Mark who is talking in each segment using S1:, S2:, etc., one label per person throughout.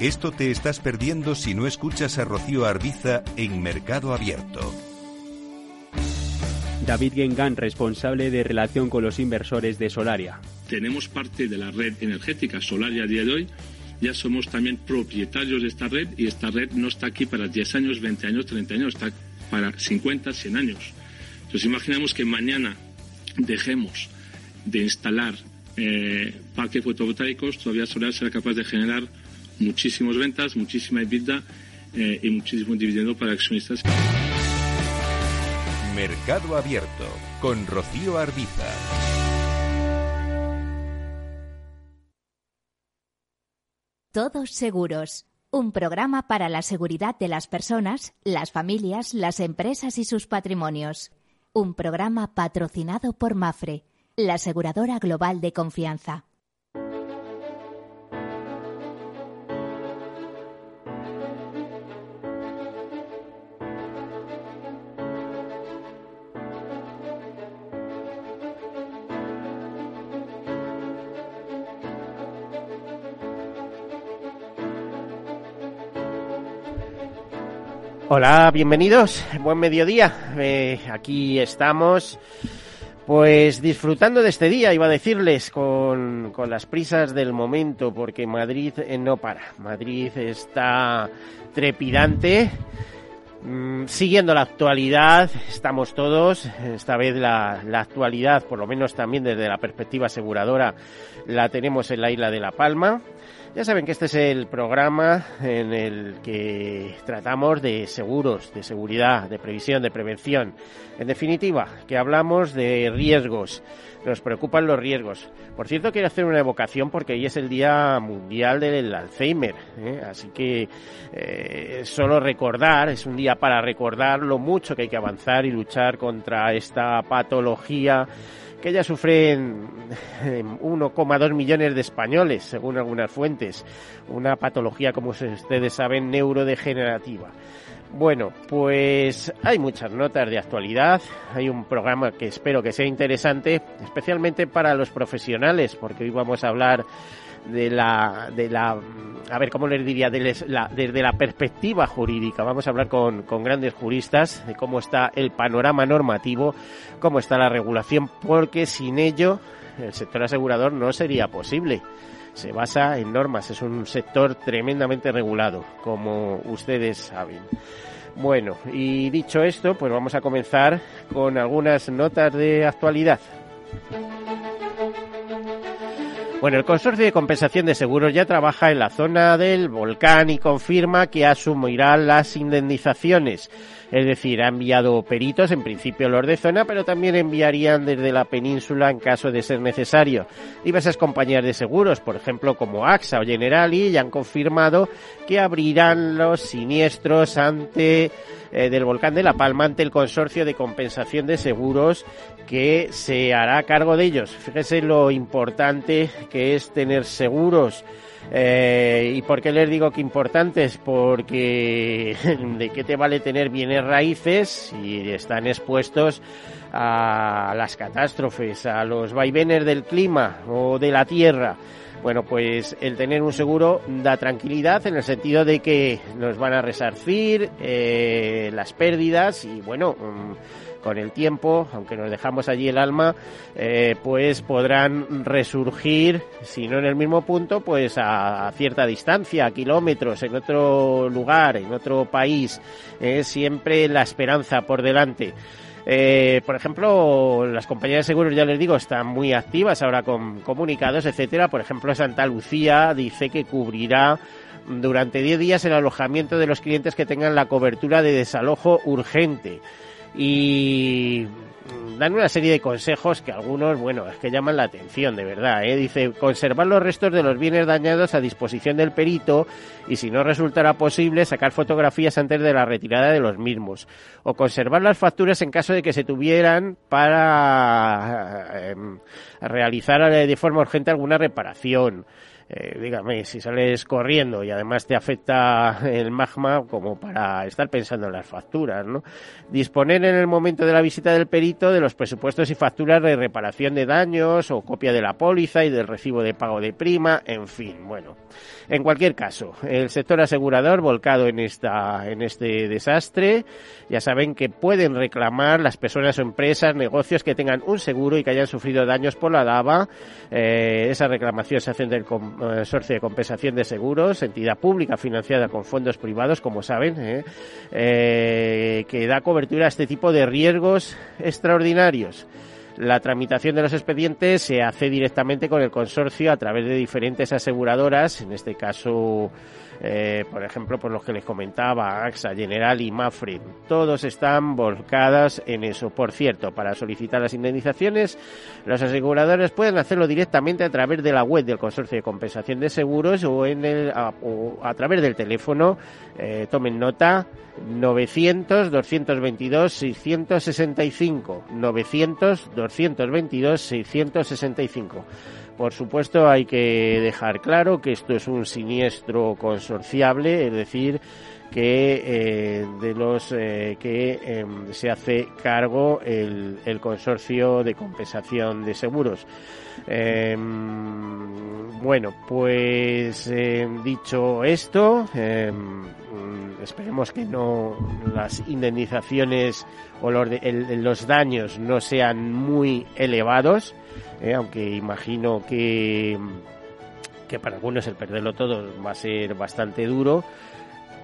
S1: Esto te estás perdiendo si no escuchas a Rocío Arbiza en Mercado Abierto.
S2: David Gengan, responsable de relación con los inversores de Solaria.
S3: Tenemos parte de la red energética Solaria a día de hoy. Ya somos también propietarios de esta red y esta red no está aquí para 10 años, 20 años, 30 años, está para 50, 100 años. Entonces imaginamos que mañana dejemos de instalar eh, parques fotovoltaicos, todavía Solar será capaz de generar muchísimas ventas, muchísima EBITDA eh, y muchísimo dividendo para accionistas.
S1: Mercado Abierto con Rocío Arbiza.
S4: Todos seguros. Un programa para la seguridad de las personas, las familias, las empresas y sus patrimonios. Un programa patrocinado por Mafre, la aseguradora global de confianza.
S5: Hola, bienvenidos, buen mediodía. Eh, aquí estamos, pues disfrutando de este día, iba a decirles, con, con las prisas del momento, porque Madrid eh, no para. Madrid está trepidante. Mm, siguiendo la actualidad, estamos todos, esta vez la, la actualidad, por lo menos también desde la perspectiva aseguradora, la tenemos en la isla de La Palma. Ya saben que este es el programa en el que tratamos de seguros, de seguridad, de previsión, de prevención. En definitiva, que hablamos de riesgos. Nos preocupan los riesgos. Por cierto, quiero hacer una evocación porque hoy es el Día Mundial del Alzheimer. ¿eh? Así que eh, solo recordar, es un día para recordar lo mucho que hay que avanzar y luchar contra esta patología que ya sufren 1,2 millones de españoles, según algunas fuentes. Una patología, como ustedes saben, neurodegenerativa. Bueno, pues hay muchas notas de actualidad, hay un programa que espero que sea interesante, especialmente para los profesionales, porque hoy vamos a hablar de la, de la a ver, ¿cómo les diría? desde la perspectiva jurídica. Vamos a hablar con, con grandes juristas de cómo está el panorama normativo, cómo está la regulación, porque sin ello el sector asegurador no sería posible. Se basa en normas, es un sector tremendamente regulado, como ustedes saben. Bueno, y dicho esto, pues vamos a comenzar con algunas notas de actualidad. Bueno, el Consorcio de Compensación de Seguros ya trabaja en la zona del volcán y confirma que asumirá las indemnizaciones. Es decir, ha enviado peritos, en principio los de zona, pero también enviarían desde la península en caso de ser necesario. Diversas compañías de seguros, por ejemplo como AXA o Generali, ya han confirmado que abrirán los siniestros ante eh, del volcán de La Palma ante el consorcio de compensación de seguros que se hará cargo de ellos. Fíjese lo importante que es tener seguros. Eh, ¿Y por qué les digo que importantes? Porque de qué te vale tener bienes raíces si están expuestos a las catástrofes, a los vaivenes del clima o de la tierra. Bueno, pues el tener un seguro da tranquilidad en el sentido de que nos van a resarcir eh, las pérdidas y bueno, mm, con el tiempo, aunque nos dejamos allí el alma, eh, pues podrán resurgir, si no en el mismo punto, pues a, cierta distancia, a kilómetros, en otro lugar, en otro país. Es siempre la esperanza por delante. Eh, por ejemplo, las compañías de seguros, ya les digo, están muy activas ahora con comunicados, etcétera. Por ejemplo, Santa Lucía dice que cubrirá durante 10 días el alojamiento de los clientes que tengan la cobertura de desalojo urgente y dan una serie de consejos que algunos, bueno, es que llaman la atención, de verdad. ¿eh? Dice, conservar los restos de los bienes dañados a disposición del perito y si no resultará posible, sacar fotografías antes de la retirada de los mismos. O conservar las facturas en caso de que se tuvieran para eh, realizar de forma urgente alguna reparación. Eh, dígame, si sales corriendo y además te afecta el magma como para estar pensando en las facturas, ¿no? Disponer en el momento de la visita del perito de los presupuestos y facturas de reparación de daños o copia de la póliza y del recibo de pago de prima, en fin, bueno. En cualquier caso, el sector asegurador volcado en esta en este desastre, ya saben que pueden reclamar las personas o empresas, negocios que tengan un seguro y que hayan sufrido daños por la lava. Eh, esa reclamación se hacen del Consorcio de Compensación de Seguros, entidad pública financiada con fondos privados, como saben, eh, eh, que da cobertura a este tipo de riesgos extraordinarios. La tramitación de los expedientes se hace directamente con el consorcio a través de diferentes aseguradoras, en este caso eh, por ejemplo, por los que les comentaba, AXA, General y Mafre, todos están volcadas en eso. Por cierto, para solicitar las indemnizaciones, los aseguradores pueden hacerlo directamente a través de la web del Consorcio de Compensación de Seguros o, en el, a, través del teléfono, eh, tomen nota, 900 222 665 900 222 665 por supuesto, hay que dejar claro que esto es un siniestro consorciable, es decir, que eh, de los eh, que em, se hace cargo el, consorcio de compensación de seguros. Em, bueno, pues em, dicho esto, esperemos que no las indemnizaciones o los, los daños no sean muy elevados. ¿eh? aunque imagino que, que para algunos el perderlo todo va a ser bastante duro.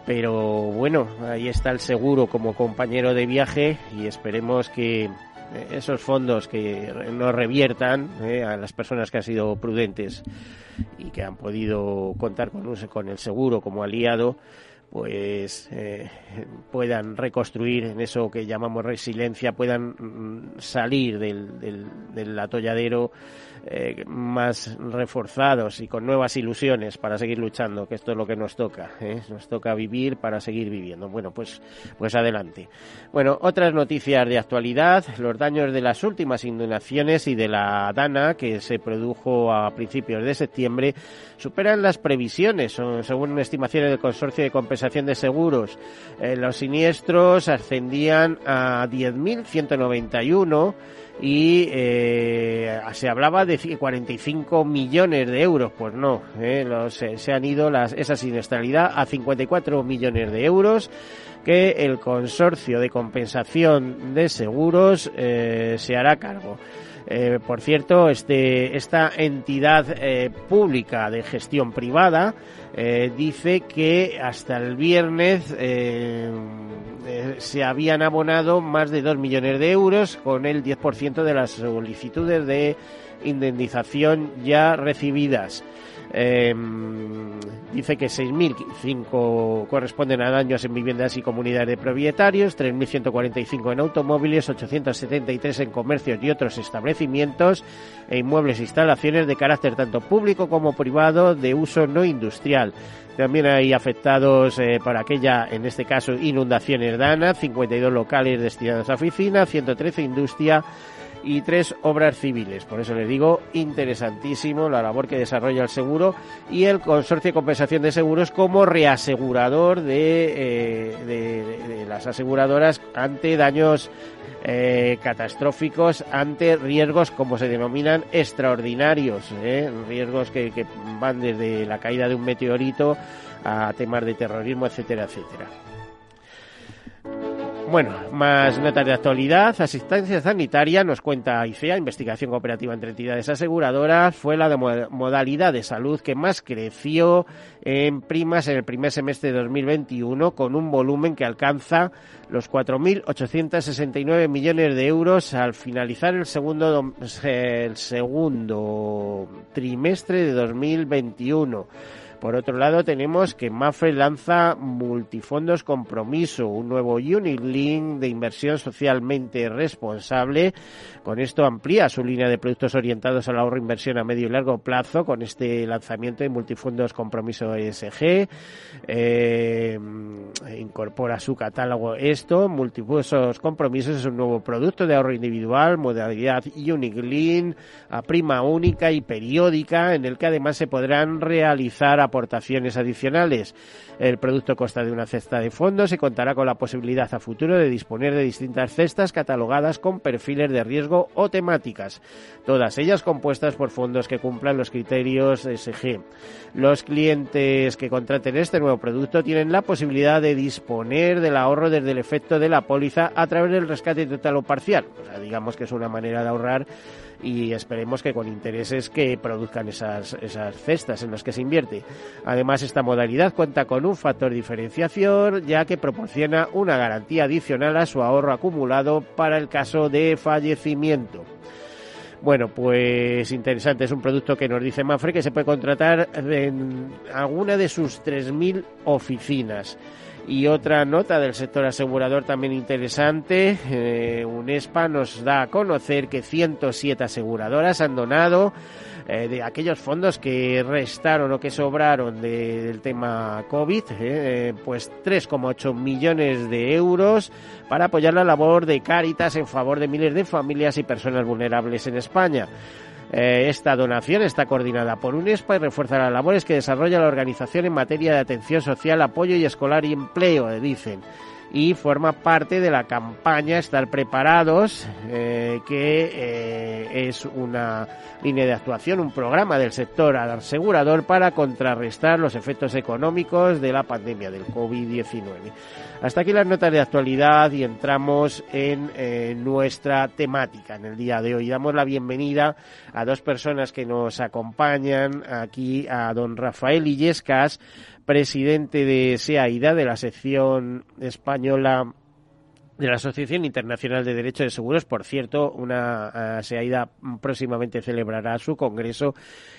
S5: Pero bueno, ahí está el seguro como compañero de viaje y esperemos que esos fondos que nos reviertan ¿eh? a las personas que han sido prudentes y que han podido contar con, con el seguro como aliado, pues eh, puedan reconstruir en eso que llamamos resiliencia, puedan mm, salir del, del, atolladero eh, más reforzados y con nuevas ilusiones para seguir luchando, que esto es lo que nos toca, ¿eh? nos toca vivir para seguir viviendo. Bueno, pues, pues adelante. Bueno, otras noticias de actualidad, los daños de las últimas inundaciones y de la Dana que se produjo a principios de septiembre superan las previsiones, según estimaciones del Consorcio de de Seguros. Eh, los siniestros ascendían a 10.191 y eh, se hablaba de 45 millones de euros. Pues no, eh, los, eh, se han ido las, esa siniestralidad a 54 millones de euros que el consorcio de compensación de seguros se hará cargo. Por cierto, este, esta entidad pública de gestión privada eh, dice que hasta el viernes eh, eh, se habían abonado más de 2 millones de euros con el 10% de las solicitudes de indemnización ya recibidas. Eh, dice que 6.005 corresponden a daños en viviendas y comunidades de propietarios, 3.145 en automóviles, 873 en comercios y otros establecimientos e inmuebles e instalaciones de carácter tanto público como privado de uso no industrial. También hay afectados eh, por aquella, en este caso, inundaciones DANA, 52 locales destinados a oficina, 113 industria, y tres obras civiles. Por eso les digo, interesantísimo la labor que desarrolla el seguro y el Consorcio de Compensación de Seguros como reasegurador de, eh, de, las aseguradoras ante daños eh, catastróficos, ante riesgos, como se denominan, extraordinarios, eh, riesgos que, que van desde la caída de un meteorito a temas de terrorismo, etcétera, etcétera. Bueno, más notas de actualidad. Asistencia sanitaria nos cuenta ICEA, investigación cooperativa entre entidades aseguradoras, fue la de modalidad de salud que más creció en primas en el primer semestre de 2021 con un volumen que alcanza los 4.869 millones de euros al finalizar el segundo, el segundo trimestre de 2021 Por otro lado, tenemos que Mafre lanza Multifondos Compromiso, un nuevo Unit de inversión socialmente responsable. Con esto amplía su línea de productos orientados al ahorro e inversión a medio y largo plazo con este lanzamiento de Multifondos Compromiso ESG. Eh, incorpora su catálogo esto. Multifondos Compromisos es un nuevo producto de ahorro individual, modalidad Unit Link, a prima única y periódica, en el que además se podrán realizar aportaciones adicionales. El producto consta de una cesta de fondos y contará con la posibilidad a futuro de disponer de distintas cestas catalogadas con perfiles de riesgo o temáticas, todas ellas compuestas por fondos que cumplan los criterios SG. Los clientes que contraten este nuevo producto tienen la posibilidad de disponer del ahorro desde el efecto de la póliza a través del rescate total o parcial. O sea, digamos que es una manera de ahorrar y esperemos que con intereses que produzcan esas, esas cestas en las que se invierte. Además, esta modalidad cuenta con un factor diferenciación ya que proporciona una garantía adicional a su ahorro acumulado para el caso de fallecimiento. Bueno, pues interesante, es un producto que nos dice Mafre que se puede contratar en alguna de sus 3.000 oficinas. Y otra nota del sector asegurador también interesante, eh, UNESPA nos da a conocer que 107 aseguradoras han donado eh, de aquellos fondos que restaron o que sobraron del tema COVID, eh, pues 3,8 millones de euros para apoyar la labor de Cáritas en favor de miles de familias y personas vulnerables en España. Eh, esta donación está coordinada por UNESPA y refuerza las labores que desarrolla la organización en materia de atención social, apoyo y escolar y empleo, dicen y forma parte de la campaña Estar Preparados, eh, que eh, es una línea de actuación, un programa del sector asegurador para contrarrestar los efectos económicos de la pandemia del COVID-19. Hasta aquí las notas de actualidad y entramos en eh, nuestra temática en el día de hoy. Damos la bienvenida a dos personas que nos acompañan aquí, a don Rafael Illescas, presidente de SEAIDA, de la sección española de la Asociación Internacional de Derecho de Seguros. Por cierto, una SEAIDA próximamente celebrará su congreso.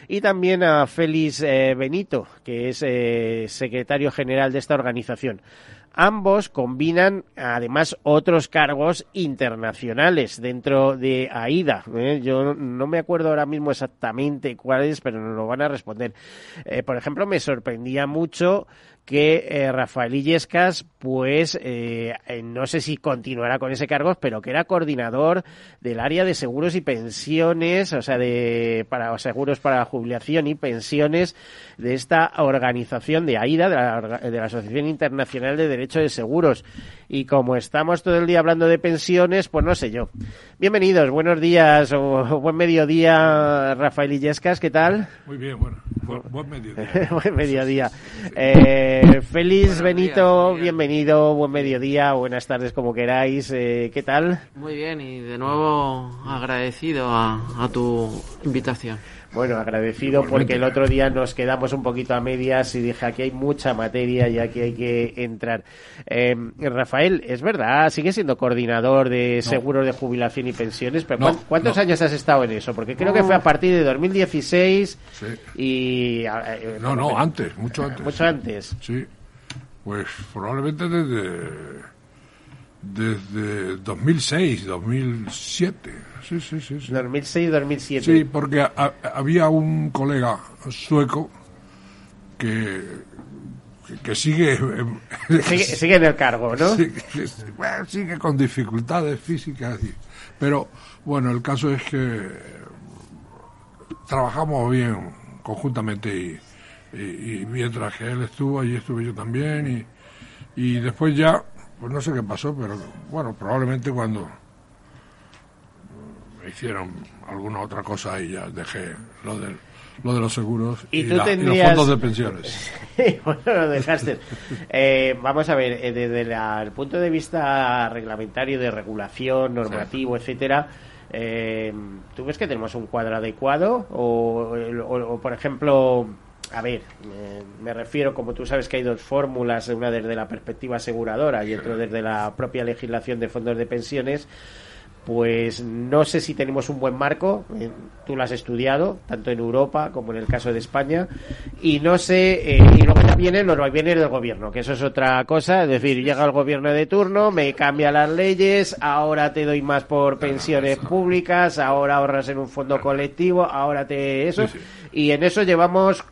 S5: Y también a Félix eh, Benito, que es eh, secretario general de esta organización. Ambos combinan además otros cargos internacionales dentro de AIDA. ¿eh? Yo no me acuerdo ahora mismo exactamente cuáles, pero nos lo van a responder. Eh, por ejemplo, me sorprendía mucho que eh, Rafael Illescas, pues eh, eh, no sé si continuará con ese cargo, pero que era coordinador del área de seguros y pensiones, o sea, de para seguros para jubilación y pensiones de esta organización de AIDA, de la, de la Asociación Internacional de Derecho de Seguros. Y como estamos todo el día hablando de pensiones, pues no sé yo. Bienvenidos, buenos días o buen mediodía, Rafael Illescas, ¿qué tal?
S6: Muy bien, bueno, buen, mediodía.
S5: buen mediodía. Eh, Félix Benito, bienvenido, buen mediodía, buenas tardes como queráis, eh, ¿qué tal?
S7: Muy bien y de nuevo agradecido a, a tu invitación.
S5: Bueno, agradecido porque el otro día nos quedamos un poquito a medias y dije aquí hay mucha materia y aquí hay que entrar. Eh, Rafael, es verdad, sigue siendo coordinador de seguros de jubilación y pensiones, pero
S6: No,
S5: ¿cuántos
S6: no.
S5: años has estado en eso? Porque creo que fue a partir de 2016
S6: Sí.
S5: y... eh,
S6: No, no, antes, mucho antes.
S5: Mucho antes.
S6: Sí, pues probablemente desde desde 2006, 2007. Sí, sí, sí. Sí,
S5: 2006-2007.
S6: Sí, porque a- había un colega sueco que que, sigue
S5: Sigue, sigue en el cargo, ¿no?
S6: Bueno, sigue con dificultades físicas. pero bueno, el caso es que trabajamos bien conjuntamente y, y- y mientras que él estuvo, allí estuve yo también. Y, y después ya, pues no sé qué pasó, pero bueno, probablemente cuando me hicieron alguna otra cosa y ya dejé lo del lo de los seguros
S5: Y
S6: los fondos de pensiones.
S5: bueno, lo dejaste. Eh, vamos a ver, eh, desde la- el punto de vista reglamentario, de regulación, normativo, etcétera, eh, ¿tú ves que tenemos un cuadro adecuado? O, o- o, por ejemplo, a ver, eh, me refiero, como tú sabes que hay dos fórmulas, una desde la perspectiva aseguradora y otra desde la propia legislación de fondos de pensiones. pues no sé si tenemos un buen marco, eh, tú lo has estudiado, tanto en Europa como en el caso de España, y no sé, eh, y luego ya vienen los vaivenes del gobierno, que eso es otra cosa, es decir, llega el gobierno de turno, me cambia las leyes, ahora te doy más por pensiones públicas, ahora ahorras en un fondo colectivo, ahora te eso, y en eso llevamos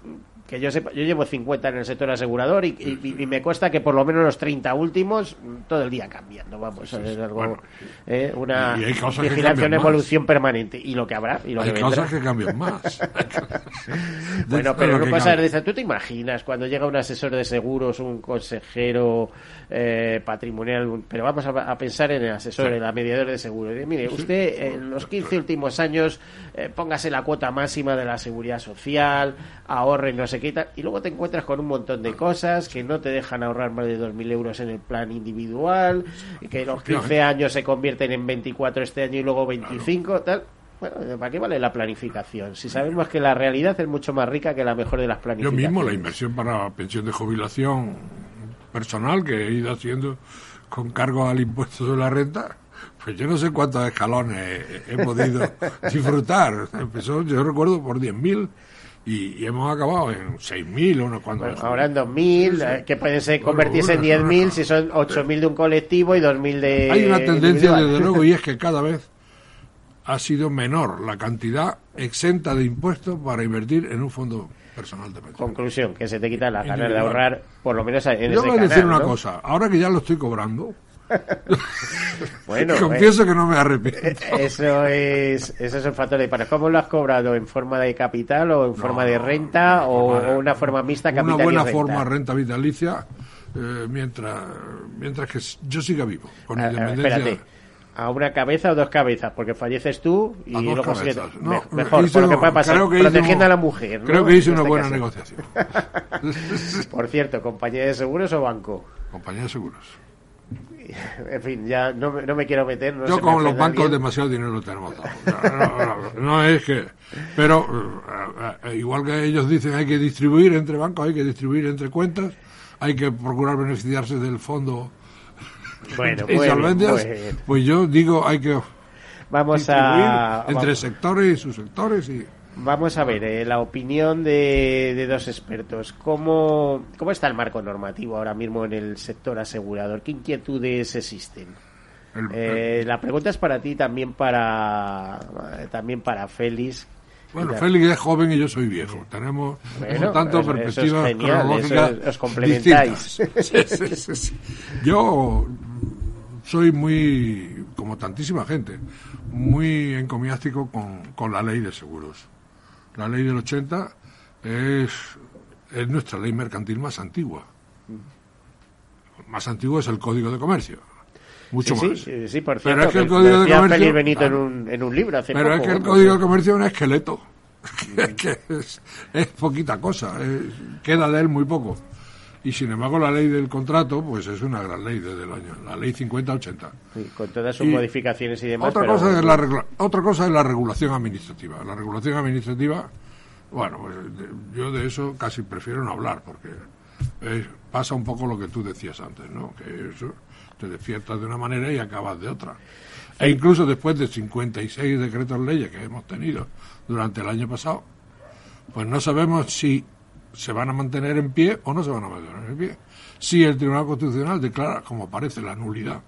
S5: que yo sepa, yo llevo 50 en el sector asegurador y, y, me cuesta que por lo menos los 30 últimos todo el día cambiando, vamos, es algo, eh, una vigilación, evolución permanente y lo que habrá y lo
S6: hay
S5: que
S6: cosas que cambian más.
S5: bueno, pero no pasa de ¿tú te imaginas cuando llega un asesor de seguros, un consejero eh, patrimonial, pero vamos a, pensar en el asesor, en la mediador de seguros, mire, usted en los 15 últimos años eh, póngase la cuota máxima de la seguridad social, ahorre no sé y luego te encuentras con un montón de cosas que no te dejan ahorrar más de 2.000 euros en el plan individual, y que los 15 años se convierten en 24 este año y luego 25, tal. Bueno, ¿para qué vale la planificación? Si sabemos que la realidad es mucho más rica que la mejor de las planificaciones.
S6: Yo mismo, la inversión para pensión de jubilación personal que he ido haciendo con cargo al impuesto de la renta, pues yo no sé cuántos escalones he, podido disfrutar. Empezó, yo recuerdo, por 10.000 y, hemos acabado en 6.000 o unos cuantos.
S5: ahora en 2.000, eh, que pueden ser convertirse en 10.000 si son 8.000 de un colectivo y 2.000 de.
S6: Hay una tendencia, desde luego, y es que cada vez ha sido menor la cantidad exenta de impuestos para invertir en un fondo personal de pensión.
S5: Conclusión, que se te quita la ganas de ahorrar, por lo menos en
S6: Yo
S5: ese
S6: voy a decir una cosa, ahora que ya lo estoy cobrando,
S5: bueno,
S6: confieso eh, que no me arrepiento. Eh,
S5: eso es, eso es un factor de para ¿Cómo lo has cobrado? ¿En forma de capital o en forma de renta o, una forma mixta capital
S6: Una buena
S5: y renta?
S6: forma renta vitalicia eh, mientras mientras que yo siga vivo con
S5: a,
S6: independencia.
S5: Espérate. ¿A una cabeza o dos cabezas? Porque falleces tú y luego
S6: cabezas. No,
S5: mejor, por lo que puede pasar, protegiendo a la mujer.
S6: Creo que hice una este buena negociación.
S5: por cierto, ¿compañía de seguros o banco?
S6: Compañía de seguros.
S5: En fin, ya no, no me quiero meter.
S6: Yo con los bancos demasiado dinero tenemos No, es que. Pero eh, eh, igual que ellos dicen hay que distribuir entre bancos, hay que distribuir entre cuentas, hay que procurar beneficiarse del fondo
S5: bueno,
S6: pues yo digo hay que
S5: vamos a
S6: entre sectores y subsectores y
S5: Vamos a ver, eh, la opinión de, dos expertos. ¿Cómo, ¿Cómo está el marco normativo ahora mismo en el sector asegurador? ¿Qué inquietudes existen? Eh, la pregunta es para ti, también para, también para Félix.
S6: Bueno, Félix es joven y yo soy viejo. Tenemos bueno, tanto perspectivas cronológicas
S5: os complementáis.
S6: yo soy muy, como tantísima gente, muy encomiástico con, con la ley de seguros. La ley del 80 es, es nuestra ley mercantil más antigua. Más antiguo es el Código de Comercio. Mucho
S5: sí,
S6: más.
S5: Sí, sí, por cierto.
S6: Pero es que el Código de Comercio.
S5: Benito en, un, en un libro hace
S6: Pero es que el Código de Comercio es un esqueleto. es que es, es poquita cosa. queda de él muy poco. Y sin embargo, la ley del contrato, pues es una gran ley desde el año, la ley 50-80.
S5: Sí, con todas sus modificaciones y demás.
S6: Otra, cosa es la otra cosa es la regulación administrativa. La regulación administrativa, bueno, pues yo de eso casi prefiero no hablar, porque pasa un poco lo que tú decías antes, ¿no? Que eso te despiertas de una manera y acabas de otra. E incluso después de 56 decretos leyes que hemos tenido durante el año pasado, pues no sabemos si se van a mantener en pie o no se van a mantener en pie. Si el Tribunal Constitucional declara, como parece, la nulidad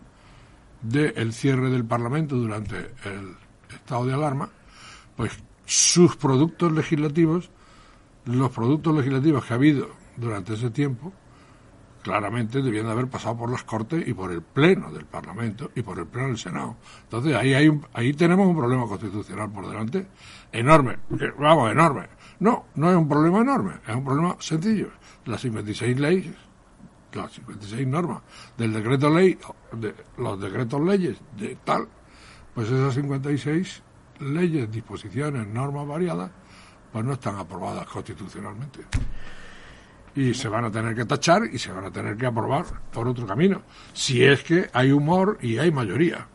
S6: del cierre del Parlamento durante el estado de alarma, pues sus productos legislativos, los productos legislativos que ha habido durante ese tiempo, claramente debían de haber pasado por las Cortes y por el Pleno del Parlamento y por el Pleno del Senado. Entonces ahí, hay ahí tenemos un problema constitucional por delante enorme, vamos, enorme. No, no es un problema enorme, es un problema sencillo. Las 56 leyes, las 56 normas del decreto ley, de los decretos leyes de tal, pues esas 56 leyes, disposiciones, normas variadas, pues no están aprobadas constitucionalmente. Y se van a tener que tachar y se van a tener que aprobar por otro camino, si es que hay humor y hay mayoría.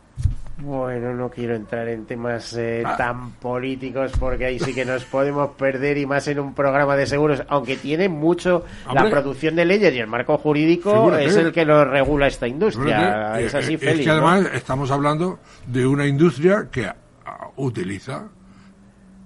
S5: Bueno, no quiero entrar en temas eh,
S6: Ah.
S5: tan políticos porque ahí sí que nos podemos perder y más en un programa de seguros, aunque tiene mucho la producción de leyes y el marco jurídico
S6: Figúrate.
S5: es el que lo regula esta industria. Es
S6: eh,
S5: así,
S6: es
S5: Félix.
S6: que
S5: ¿no?
S6: además estamos hablando de una industria que ah, utiliza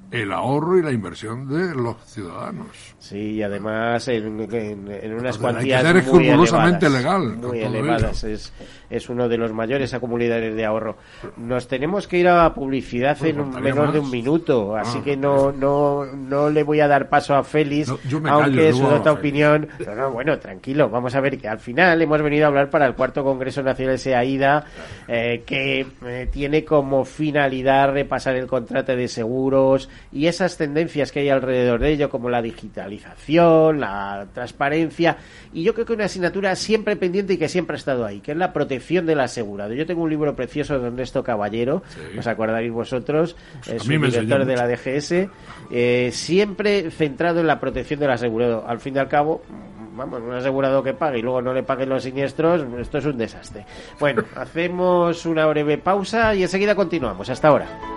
S6: el ahorro y la inversión de los ciudadanos.
S5: Sí, y además en, en- en unas cuantías
S6: hay que ser
S5: muy
S6: escrupulosamente
S5: elevadas,
S6: legal
S5: muy elevadas. Es, es uno de los mayores acumuladores de ahorro. Nos tenemos que ir a publicidad en un, menos de un minuto, así
S6: Ah,
S5: que no, no, no le voy a dar paso a Félix,
S6: No,
S5: aunque su
S6: Félix.
S5: opinión. No, no, bueno, tranquilo, vamos a ver que al final hemos venido a hablar para el cuarto Congreso Nacional SEAIDA, eh, que eh, tiene como finalidad repasar el contrato de seguros y esas tendencias que hay alrededor de ello, como la digitalización, la transparencia, y yo creo que una asignatura siempre pendiente y que siempre ha estado ahí, que es la protección del asegurado. Yo tengo un libro precioso de Ernesto Caballero,
S6: Sí.
S5: os acordaréis vosotros, es
S6: a mí
S5: un director de la. DGS, eh, siempre centrado en la protección del asegurado. Al fin y al cabo, vamos, un asegurado que pague y luego no le paguen los siniestros, esto es un desastre. Bueno, hacemos una breve pausa y enseguida continuamos. Hasta ahora.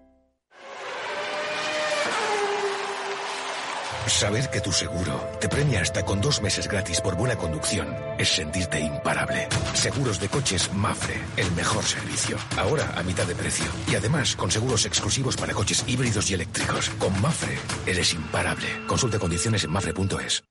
S8: Saber que tu seguro te premia hasta con dos meses gratis por buena conducción es sentirte imparable. Seguros de coches Mafre, el mejor servicio. Ahora a mitad de precio. Y además con seguros exclusivos para coches híbridos y eléctricos. Con Mafre eres imparable. Consulta condiciones en mafre.es.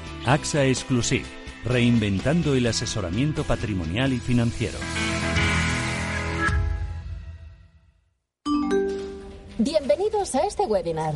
S9: AXA Exclusive, reinventando el asesoramiento patrimonial y financiero.
S10: Bienvenidos a este webinar.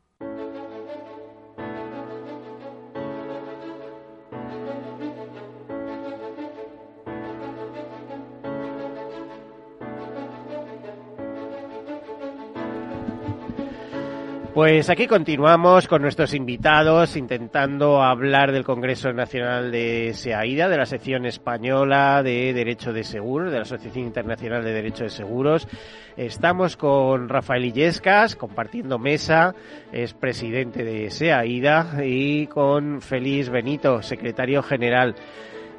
S5: Pues aquí continuamos con nuestros invitados intentando hablar del Congreso Nacional de SEAIDA, de la sección española de Derecho de Seguros, de la Asociación Internacional de Derecho de Seguros. Estamos con Rafael Illescas compartiendo mesa, es presidente de SEAIDA, y con Félix Benito, secretario general.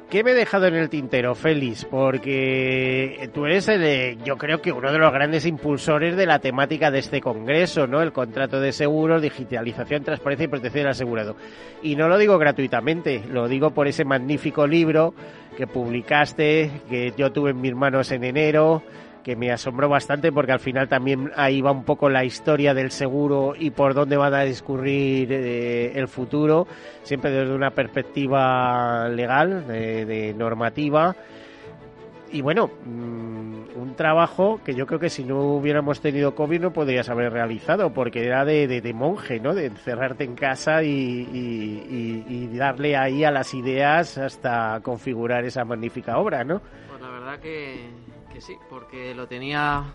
S5: ¿Qué me he dejado en el tintero, Félix? Porque tú eres, el, yo creo que uno de los grandes impulsores de la temática de este congreso, ¿no? El contrato de seguros, digitalización, transparencia y protección del asegurado. Y no lo digo gratuitamente, lo digo por ese magnífico libro que publicaste, que yo tuve en mis manos en enero, que me asombró bastante porque al final también ahí va un poco la historia del seguro y por dónde va a discurrir eh, el futuro, siempre desde una perspectiva legal, de, normativa. Y bueno, mm, un trabajo que yo creo que si no hubiéramos tenido COVID no podrías haber realizado, porque era de, monje, ¿no? De encerrarte en casa y, y, darle ahí a las ideas hasta configurar esa magnífica obra, ¿no?
S7: Pues la verdad que sí, porque lo tenía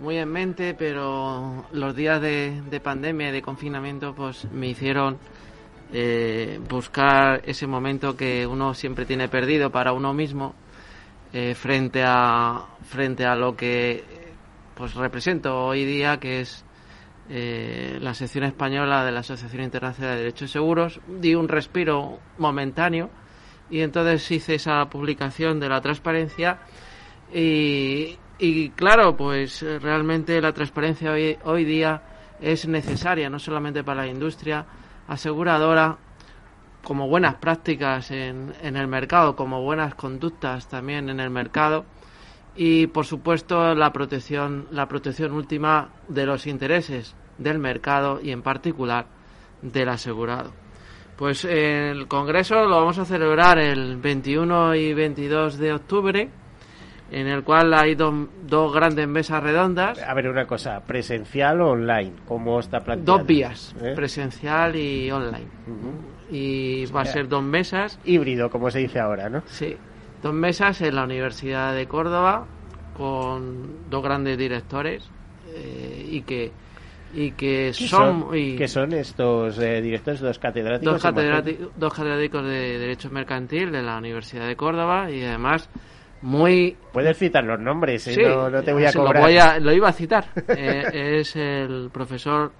S7: muy en mente, pero los días de, pandemia y de confinamiento pues me hicieron eh, buscar ese momento que uno siempre tiene perdido para uno mismo eh, frente a frente a lo que pues represento hoy día que es eh, la sección española de la Asociación Internacional de Derechos Seguros. Di un respiro momentáneo y entonces hice esa publicación de la transparencia y, claro, pues eh, realmente la transparencia hoy, día es necesaria, no solamente para la industria aseguradora, como buenas prácticas en, en el mercado, como buenas conductas también en el mercado y por supuesto la protección la protección última de los intereses del mercado y en particular del asegurado. Pues el congreso lo vamos a celebrar el 21 y 22 de octubre en el cual hay dos grandes mesas redondas.
S5: A ver, una cosa, ¿presencial o online? ¿Cómo está planteado?
S7: Dos vías, ¿Eh? presencial y online. Y va a ser dos mesas.
S5: Híbrido, como se dice ahora, ¿no?
S7: Sí, dos mesas en la Universidad de Córdoba con dos grandes directores eh, y que y que son,
S5: ¿Qué son estos eh, directores dos catedráticos
S7: dos catedráticos, dos catedráticos de derecho mercantil de la Universidad de Córdoba y además muy...
S5: Puedes citar los nombres, ¿eh? no, te voy a cobrar.
S7: Lo, lo iba a citar. Eh, es el profesor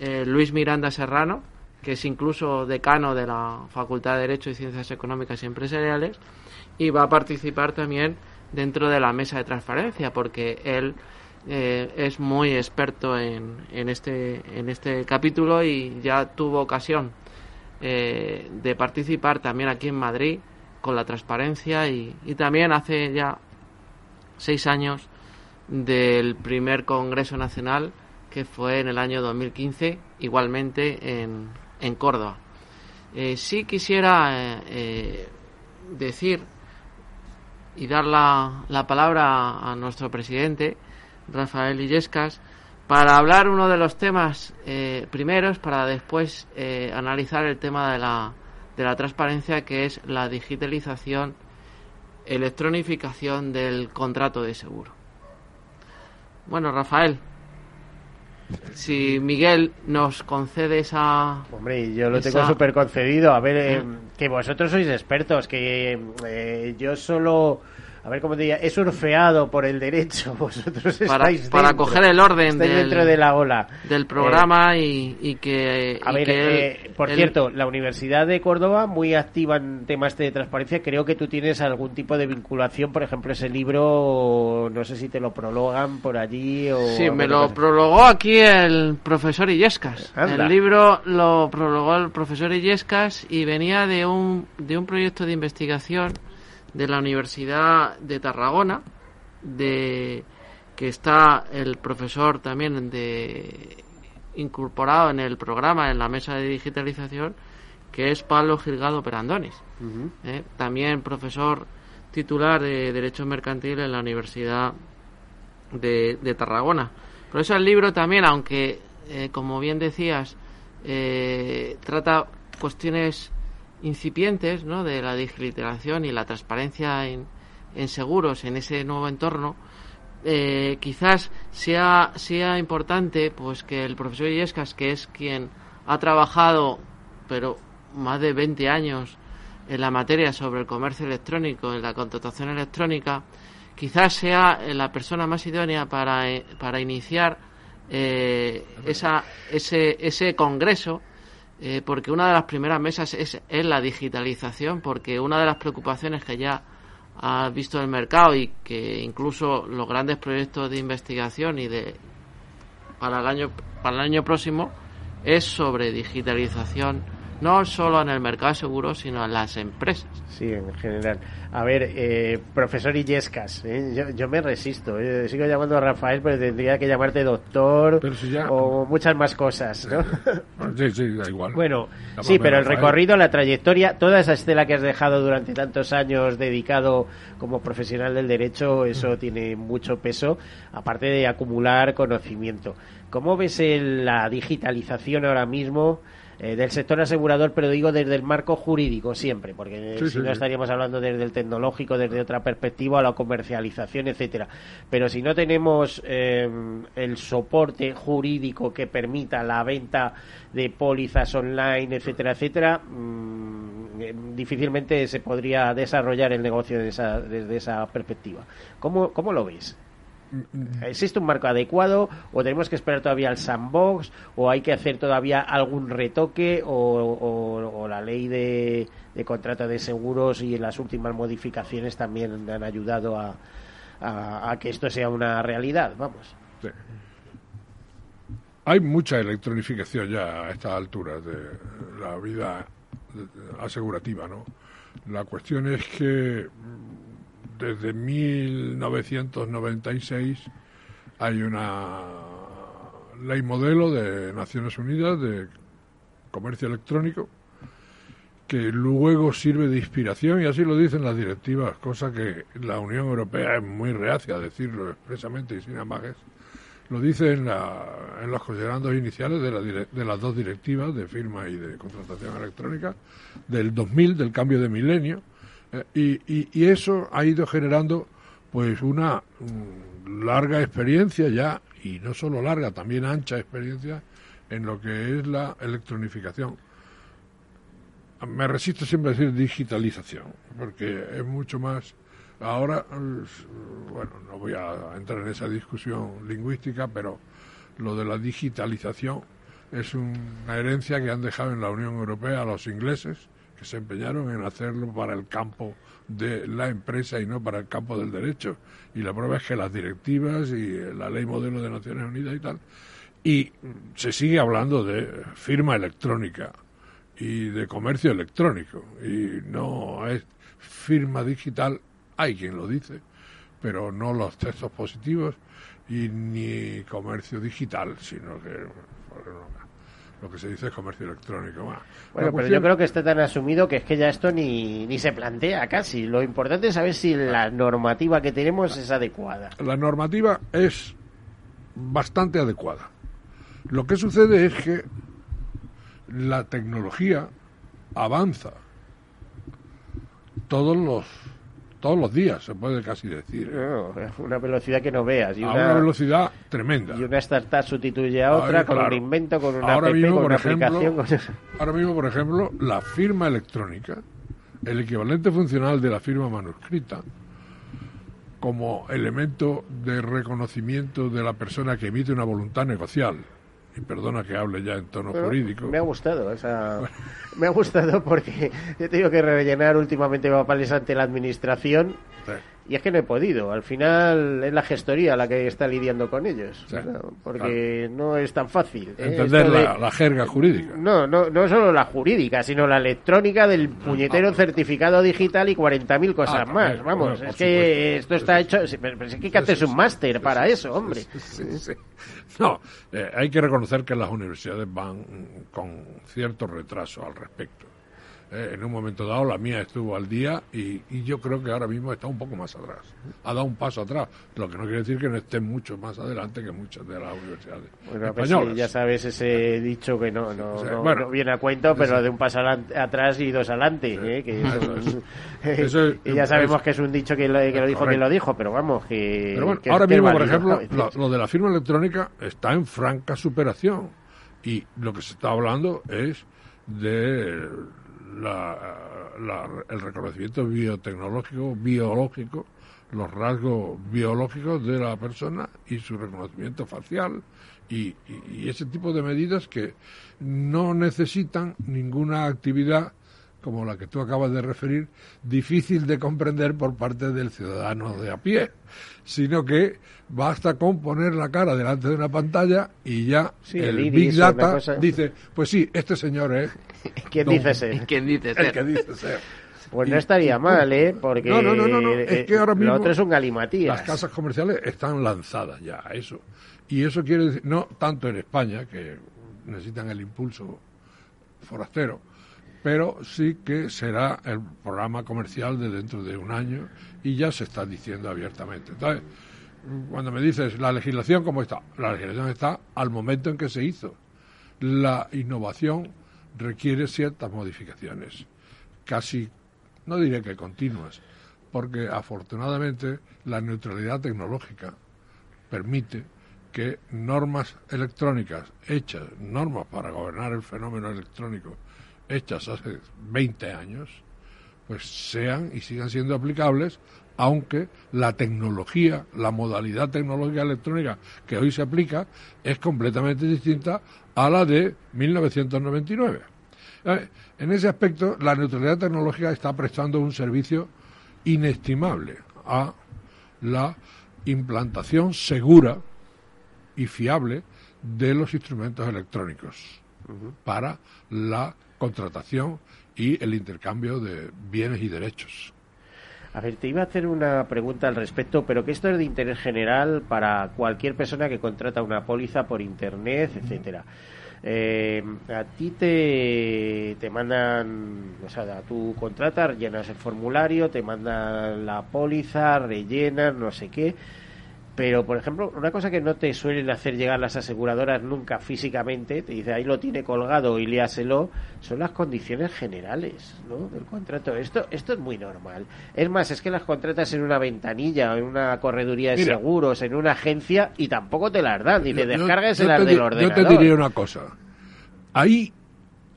S7: eh, Luis Miranda Serrano, que es incluso decano de la Facultad de Derecho y Ciencias Económicas y Empresariales, y va a participar también dentro de la mesa de transparencia, porque él es muy experto en, en, este, en este capítulo y ya tuvo ocasión de participar también aquí en Madrid con la transparencia y, también hace ya seis años del primer Congreso Nacional que fue en el año 2015, igualmente en, en Córdoba. Eh, sí quisiera eh, decir y dar la, la, palabra a nuestro presidente, Rafael Illescas, para hablar uno de los temas eh, primeros, para después eh, analizar el tema de la, de la transparencia, que es la digitalización, electronificación del contrato de seguro. Bueno, Rafael, si Miguel nos concede esa...
S5: Hombre, yo lo tengo súper concedido. A ver, eh, que vosotros sois expertos, que eh, yo solo... A ver cómo diría, he surfeado por el derecho, vosotros
S7: Para,
S5: estáis
S7: para
S5: dentro,
S7: coger el orden del,
S5: dentro de la ola.
S7: del programa y, y que...
S5: A
S7: y
S5: ver,
S7: que él-
S5: eh, por
S7: él-
S5: cierto, la Universidad de Córdoba, muy activa en temas de transparencia, creo que tú tienes algún tipo de vinculación, por ejemplo, ese libro, no sé si te lo prologan por allí o...
S7: Sí, me lo
S5: cosa.
S7: prologó aquí el profesor Illescas.
S5: Anda.
S7: El libro lo prologó el profesor Illescas y venía de un, de un proyecto de investigación de la Universidad de Tarragona, de que está el profesor también de incorporado en el programa, en la mesa de digitalización, que es Pablo Gilgado Perandonis. ¿eh? También profesor titular de Derecho Mercantil en la Universidad de, de Tarragona. Por eso el libro también, aunque, eh, como bien decías, eh, trata cuestiones incipientes ¿no? de la digitalización y la transparencia en, en seguros en ese nuevo entorno, eh, quizás sea, sea importante pues que el profesor Illescas, que es quien ha trabajado, pero más de 20 años en la materia sobre el comercio electrónico, en la contratación electrónica, quizás sea la persona más idónea para, eh, para iniciar eh, esa, ese, ese congreso, eh, porque una de las primeras mesas es, es la digitalización, porque una de las preocupaciones que ya ha visto el mercado y que incluso los grandes proyectos de investigación y de para el año para el año próximo es sobre digitalización no solo en el mercado de seguros sino en las empresas
S5: Sí, en general. A ver, eh, profesor Illescas, ¿eh? yo, yo me resisto. eh, Sigo llamando a Rafael, pero tendría que llamarte doctor o muchas más cosas, ¿no?
S6: Sí, sí, da igual.
S5: Bueno,
S6: Llámame
S5: sí, pero el
S6: Rafael.
S5: recorrido, la trayectoria, toda esa estela que has dejado durante tantos años dedicado como profesional del derecho, eso tiene mucho peso, aparte de acumular conocimiento. ¿Cómo ves el- la digitalización ahora mismo? Eh, del sector asegurador, pero digo desde el marco jurídico siempre, porque
S6: Sí,
S5: si
S6: sí,
S5: no
S6: sí.
S5: estaríamos hablando desde el tecnológico, desde otra perspectiva, a la comercialización, etcétera. Pero si no tenemos eh, el soporte jurídico que permita la venta de pólizas online, etcétera, etcétera, mm, eh, difícilmente se podría desarrollar el negocio de esa- desde esa perspectiva. ¿Cómo, cómo lo ves? ¿Existe un marco adecuado o tenemos que esperar todavía al sandbox o hay que hacer todavía algún retoque o, la ley de, de contrato de seguros y las últimas modificaciones también han ayudado a, que esto sea una realidad? Vamos.
S6: Hay mucha electronificación ya a estas alturas de la vida asegurativa, ¿no? La cuestión es que desde 1996 hay una ley modelo de Naciones Unidas de comercio electrónico que luego sirve de inspiración y así lo dicen las directivas, cosa que la Unión Europea es muy reacia a decirlo expresamente y sin amagues. Lo dice en, la, en los considerandos iniciales de, la de las dos directivas de firma y de contratación electrónica del 2000, del cambio de milenio, y, y- y eso ha ido generando pues una mm, larga experiencia ya, y no solo larga, también ancha experiencia en lo que es la electronificación. Me resisto siempre a decir digitalización, porque es mucho más Ahora, eh, bueno, no voy a entrar en esa discusión lingüística, pero lo de la digitalización es una herencia que han dejado en la Unión Europea los ingleses, que se empeñaron en hacerlo para el campo de la empresa y no para el campo del derecho. Y la prueba es que las directivas y la ley modelo de Naciones Unidas y tal, y se sigue hablando de firma electrónica y de comercio electrónico, y no es firma digital, hay quien lo dice, pero no los textos positivos y ni comercio digital, sino que lo que se dice es comercio electrónico. Bueno,
S5: Bueno, pero yo creo que está tan asumido que es que ya esto ni, ni se plantea casi. Lo importante es saber si la normativa que tenemos es adecuada.
S6: La normativa es bastante adecuada. Lo que sucede es que la tecnología avanza todos los todos los días, se puede casi decir.
S5: una velocidad que no veas. Y
S6: a
S5: una,
S6: una velocidad tremenda.
S5: Y una startup sustituye a otra con
S6: claro.
S5: un invento, con una
S6: ahora
S5: app,
S6: mismo,
S5: con
S6: por
S5: una
S6: ejemplo,
S5: aplicación. con-
S6: Ahora mismo, por ejemplo, la firma electrónica, el equivalente funcional de la firma manuscrita, como elemento de reconocimiento de la persona que emite una voluntad negocial, y perdona que hable ya en tono
S5: Bueno,
S6: jurídico,
S5: Me ha gustado, esa... me ha gustado porque he tenido que rellenar últimamente papeles ante la administración y es que no he podido. Al final es la gestoría la que está lidiando con ellos, porque no es tan fácil. ¿eh?
S6: entender
S5: de-
S6: la, la jerga jurídica.
S5: No, no, no solo la jurídica, sino la electrónica del puñetero certificado digital y 40.000 cosas
S6: Ah,
S5: más.
S6: también,
S5: Vamos,
S6: bueno,
S5: es que esto está hecho. Pero es que hay que hacerse un máster para eso, hombre.
S6: Sí, sí. No, eh, hay que reconocer que las universidades van con cierto retraso al respecto. Eh, en un momento dado la mía estuvo al día y, y yo creo que ahora mismo está un poco más atrás. Ha dado un paso atrás, lo que no quiere decir que no esté mucho más adelante que muchas de las universidades
S5: Bueno, pues sí, ya sabes ese dicho que no, no,
S6: Sí,
S5: no-
S6: bueno.
S5: no viene a cuento, pero de un paso atrás y dos adelante. ¿eh? Que
S6: Eso
S5: eso-
S6: es. Eso es-
S5: y ya sabemos
S6: es-
S5: que es un dicho que lo, que lo dijo
S6: correcto.
S5: quien lo dijo, pero vamos, que.
S6: Pero bueno,
S5: que-
S6: ahora mismo, por ejemplo, lo, lo de la firma electrónica está en franca superación. Y lo que se está hablando es de la- el reconocimiento biotecnológico, biológico, los rasgos biológicos de la persona y su reconocimiento facial y- y ese tipo de medidas que no necesitan ninguna actividad como la que tú acabas de referir, difícil de comprender por parte del ciudadano de a pie, sino que basta con poner la cara delante de una pantalla y ya
S5: Sí,
S6: el,
S5: el
S6: Big Data
S5: cosa.
S6: dice, pues sí, este señor es...
S5: ¿Quién
S6: don-
S5: dice ser?
S7: ¿Quién dice
S6: El
S7: ser?
S6: que dice ser.
S5: Pues no estaría mal, ¿eh? Porque
S6: No, no, no, no, no,
S5: eh,
S6: es que ahora mismo
S5: lo otro es un galimatías.
S6: Las casas comerciales están lanzadas ya a eso. Y eso quiere decir, no tanto en España, que necesitan el impulso forastero, pero sí que será el programa comercial de dentro de un año y ya se está diciendo abiertamente. Entonces, cuando me dices la legislación, ¿cómo está? La legislación está al momento en que se hizo. La innovación requiere ciertas modificaciones, casi, no diré que continuas, porque afortunadamente la neutralidad tecnológica permite que normas electrónicas hechas, normas para gobernar el fenómeno electrónico hechas hace 20 años, pues sean y sigan siendo aplicables, aunque la tecnología, la modalidad tecnológica electrónica que hoy se aplica es completamente distinta a la de 1999. Eh, En ese aspecto, la neutralidad tecnológica está prestando un servicio inestimable a la implantación segura y fiable de los instrumentos electrónicos para la contratación y el intercambio de bienes y derechos.
S5: A ver, te iba a hacer una pregunta al respecto, pero que esto es de interés general para cualquier persona que contrata una póliza por internet, etcétera. Eh, a ti te, te mandan, o sea, tú contratas, llenas el formulario, te mandan la póliza, rellenas, no sé qué. Pero, por ejemplo, una cosa que no te suelen hacer llegar las aseguradoras nunca físicamente, te dice ahí lo tiene colgado y léaselo, son las condiciones generales ¿no? del contrato. Esto, esto es muy normal. Es más, es que las contratas en una ventanilla o en una correduría de
S6: Mira.
S5: seguros, en una agencia, y tampoco te las dan, y te
S6: Yo- yo-
S5: descargas
S6: yo
S5: las del ordenador.
S6: Yo te diría una cosa. Ahí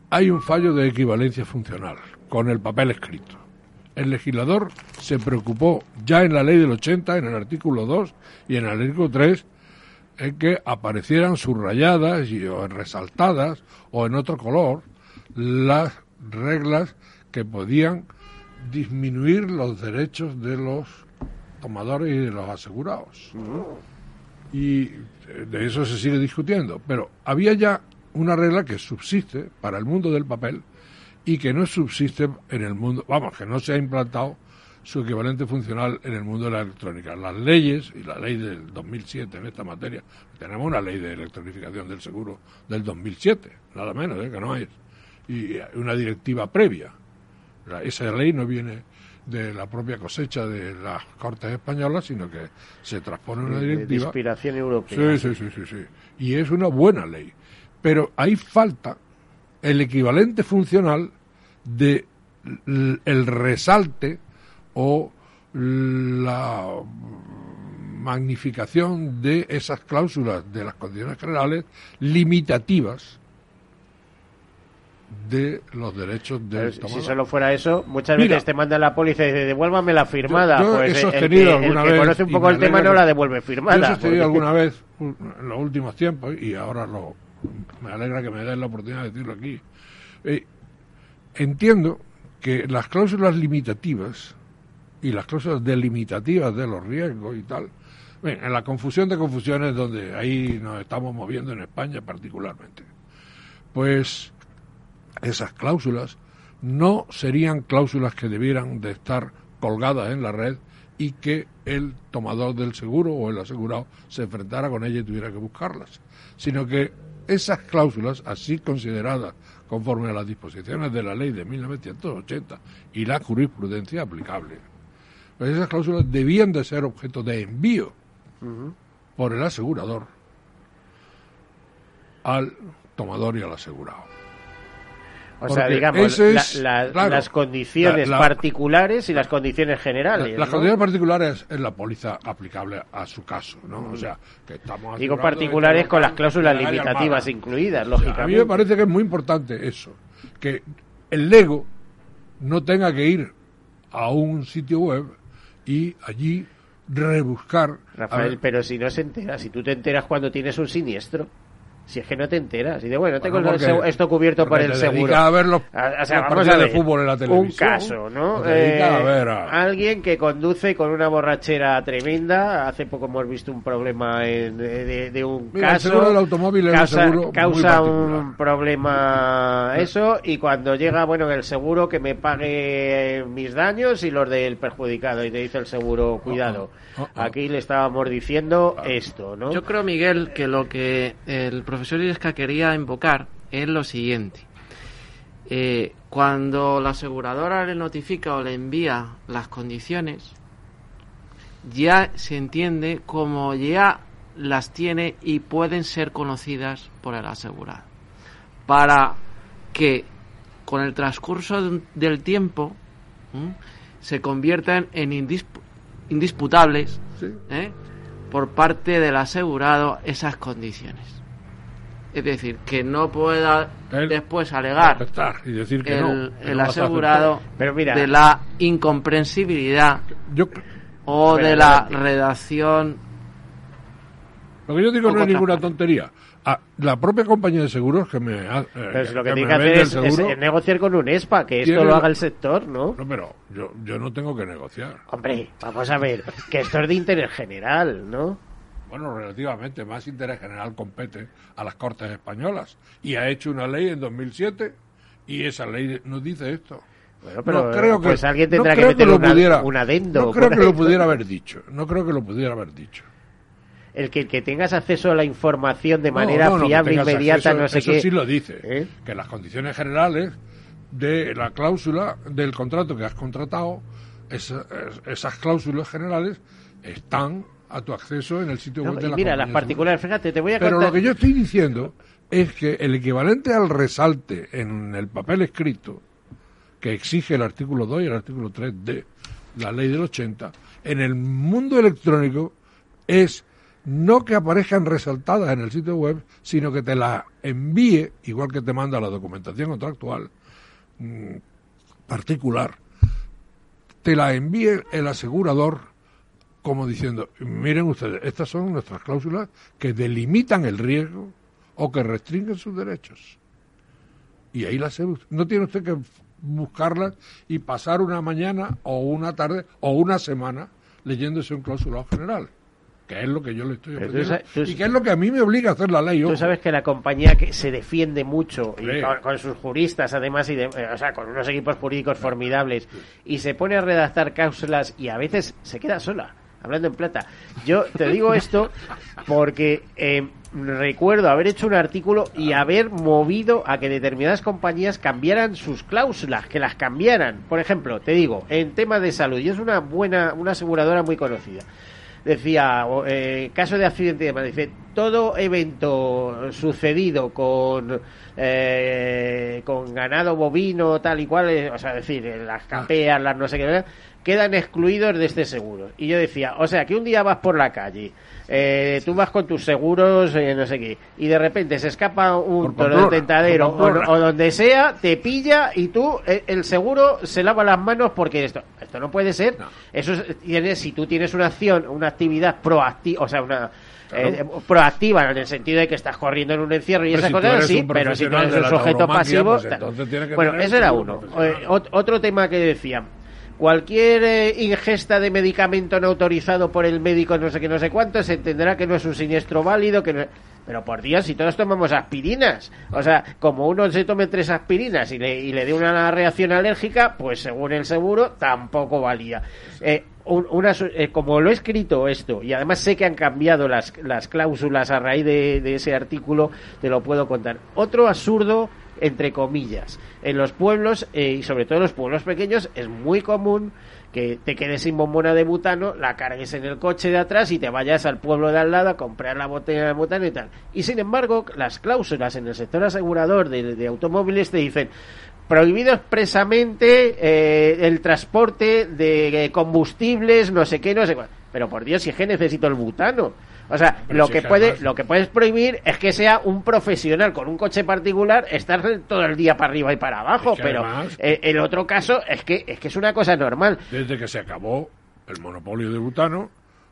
S6: hay un fallo de equivalencia funcional con el papel escrito. El legislador se preocupó ya en la ley del 80, en el artículo 2 y en el artículo 3, en que aparecieran subrayadas y, o resaltadas o en otro color las reglas que podían disminuir los derechos de los tomadores y de los asegurados. Y eh, de eso se sigue discutiendo. Pero había ya una regla que subsiste para el mundo del papel y que no subsiste en el mundo, vamos, que no se ha implantado su equivalente funcional en el mundo de la electrónica. Las leyes y la ley del 2007 en esta materia, tenemos una ley de electronificación del seguro del 2007, nada menos, ¿eh? que no hay, y una directiva previa. Esa ley no viene de la propia cosecha de las Cortes españolas, sino que se transpone una
S5: De- de
S6: directiva.
S5: inspiración europea.
S6: Sí, sí, sí, sí, sí. Y es una buena ley. Pero ahí falta el equivalente funcional de el resalte o la magnificación de esas cláusulas de las condiciones generales limitativas de los derechos del
S5: si solo fuera eso, muchas
S6: Mira.
S5: veces te manda la policía y dice, devuélvame la firmada.
S6: Yo- yo
S5: pues el- el,
S6: sostenido
S5: que, el conoce un poco el tema no la devuelve firmada.
S6: Yo he sostenido
S5: porque-
S6: alguna vez en los últimos tiempos y ahora lo, me alegra que me den la oportunidad de decirlo aquí. Eh, entiendo que las cláusulas limitativas y las cláusulas delimitativas de los riesgos y tal, en la confusión de confusiones donde ahí nos estamos moviendo en España particularmente, pues esas cláusulas no serían cláusulas que debieran de estar colgadas en la red y que el tomador del seguro o el asegurado se enfrentara con ellas y tuviera que buscarlas, sino que esas cláusulas, así consideradas conforme a las disposiciones de la ley de 1980 y la jurisprudencia aplicable, pues esas cláusulas debían de ser objeto de envío por el asegurador al tomador y al asegurado.
S5: O sea, digamos, la-
S6: es,
S5: la-
S6: claro,
S5: las condiciones
S6: la- la-
S5: particulares y las condiciones generales.
S6: Las
S5: ¿no?
S6: condiciones particulares es la póliza aplicable a su caso, ¿no? O sea, que estamos
S5: Digo particulares con las cláusulas limitativas incluidas,
S6: O sea,
S5: lógicamente.
S6: a mí me parece que es muy importante eso, que el Lego no tenga que ir a un sitio web y allí rebuscar.
S5: Rafael, pero si no se entera, si tú te enteras cuando tienes un siniestro, si es que no te enteras, y de bueno, tengo
S6: Bueno, porque-
S5: esto cubierto por el
S6: te
S5: seguro.
S6: a ver los-
S5: o sea,
S6: los
S5: vamos
S6: de fútbol en la
S5: Un
S6: televisión,
S5: caso, ¿no?
S6: dedicas a
S5: Eh,
S6: ver a-
S5: Alguien que conduce con una borrachera tremenda. Hace poco hemos visto un problema en- de, de- de un
S6: Mira, el
S5: caso.
S6: seguro del automóvil es un
S5: causa, causa un problema eso y cuando llega, bueno, el seguro que me pague mis daños y los del perjudicado y te dice el seguro, cuidado. Aquí le estábamos diciendo esto, ¿no?
S7: Yo creo, Miguel, que lo que el profesor Iresca quería invocar es lo siguiente. Eh, cuando la aseguradora le notifica o le envía las condiciones, ya se entiende como ya las tiene y pueden ser conocidas por el asegurado. Para que con el transcurso de- del tiempo se conviertan en indispu- indisputables ¿eh? por parte del asegurado esas condiciones. Es decir, que no pueda después alegar
S6: aceptar y decir que
S7: el,
S6: no, que
S7: el
S6: no vas a
S7: asegurado
S6: aceptar. Pero mira-
S7: de la incomprensibilidad o
S6: Pero,
S7: de la redacción.
S6: Lo que yo digo no es ninguna tontería. Ah, la propia compañía de seguros que me, ha- eh,
S5: Pero si lo que
S6: que
S5: tiene
S6: me
S5: que hacer
S6: vende
S5: es,
S6: el
S5: es-
S6: seguro,
S5: es negociar con un ESPA, que esto lo haga el sector, ¿no?
S6: No, pero yo, yo no tengo que negociar.
S5: Hombre, vamos a ver, que esto es de interés general, ¿no?
S6: Bueno, relativamente más interés general compete a las Cortes Españolas. Y ha hecho una ley en 2007 y esa ley nos dice esto.
S5: Bueno, pero,
S6: no creo que,
S5: pues alguien tendrá
S6: no
S5: que meter una-
S6: pudiera-
S5: un adendo
S6: No creo que lo pudiera haber dicho. No creo que lo pudiera haber dicho.
S5: El que, que tengas acceso a la información de manera
S6: no, que
S5: fiable, inmediata,
S6: acceso,
S5: no sé
S6: eso
S5: qué. ¿Eh?
S6: sí lo dice. Que las condiciones generales de la cláusula del contrato que has contratado, esa- es- esas cláusulas generales están a tu acceso en el sitio
S5: No,
S6: web de la
S5: mira, las particulares, fíjate, te voy a
S6: Pero
S5: contar.
S6: lo que yo estoy diciendo es que el equivalente al resalte en el papel escrito que exige el artículo 2 y el artículo 3 de la ley del 80, en el mundo electrónico es no que aparezcan resaltadas en el sitio web, sino que te la envíe, igual que te manda la documentación contractual mm, particular, te la envíe el asegurador como diciendo, miren ustedes, estas son nuestras cláusulas que delimitan el riesgo o que restringen sus derechos. Y ahí las No tiene usted que buscarlas y pasar una mañana o una tarde o una semana leyéndose un clausulado general, que es lo que yo le estoy
S5: tú
S6: ofreciendo
S5: tú-
S6: y que es lo que a mí me obliga a hacer la ley.
S5: Tú
S6: ojo.
S5: sabes que la compañía que se defiende mucho y con sus juristas además y de- eh, o sea con unos equipos jurídicos formidables y se pone a redactar cláusulas y a veces se queda sola hablando en plata yo te digo esto porque eh, recuerdo haber hecho un artículo y haber movido a que determinadas compañías cambiaran sus cláusulas, que las cambiaran. Por ejemplo, te digo, en tema de salud, y es una buena, una aseguradora muy conocida. Decía, eh, caso de accidente de dice, todo evento sucedido con eh, con ganado bovino tal y cual, eh, o sea, decir, eh, las capeas, las no sé qué, quedan excluidos de este seguro. Y yo decía, o sea, que un día vas por la calle, eh, tú vas con tus seguros, eh, no sé qué, y de repente se escapa un toro de tentadero o, o donde sea, te pilla y tú, eh, el seguro se lava las manos porque esto, esto no puede ser. Eso es- tienes, si tú tienes una acción, una actividad proactiva, o sea, una eh, proactiva en el sentido de que estás corriendo en un encierro y
S6: Pero
S5: esas
S6: si
S5: cosas sí, pero si tú
S6: profesional
S5: eres un sujeto pasivo,
S6: pues
S5: bueno, ese era uno. Eh, ot- otro tema que decía. Cualquier eh, ingesta de medicamento no autorizado por el médico, no sé qué, no sé cuánto, se entenderá que no es un siniestro válido, que no... Pero por Dios, si todos tomamos aspirinas, o sea, como uno se tome tres aspirinas y le, y le dé una reacción alérgica, pues según el seguro tampoco valía. Eh, un- una eh, como lo he escrito esto, y además sé que han cambiado las, las cláusulas a raíz de, de ese artículo, te lo puedo contar. Otro absurdo, entre comillas. En los pueblos, eh, y sobre todo en los pueblos pequeños, es muy común que te quedes sin bombona de butano, la cargues en el coche de atrás y te vayas al pueblo de al lado a comprar la botella de butano y tal. Y sin embargo, las cláusulas en el sector asegurador de, automóviles te dicen prohibido expresamente eh, el transporte de eh, combustibles, no sé qué, no sé cuál. Pero por Dios, si es que necesito el butano. O sea,
S6: Pero
S5: lo
S6: si
S5: que puede,
S6: además-
S5: lo que puedes prohibir es que sea un profesional con un coche particular estar todo el día para arriba y para abajo,
S6: Es que
S5: pero
S6: además-
S5: eh, el otro caso es que es que es una cosa normal.
S6: Desde que se acabó el monopolio de butano,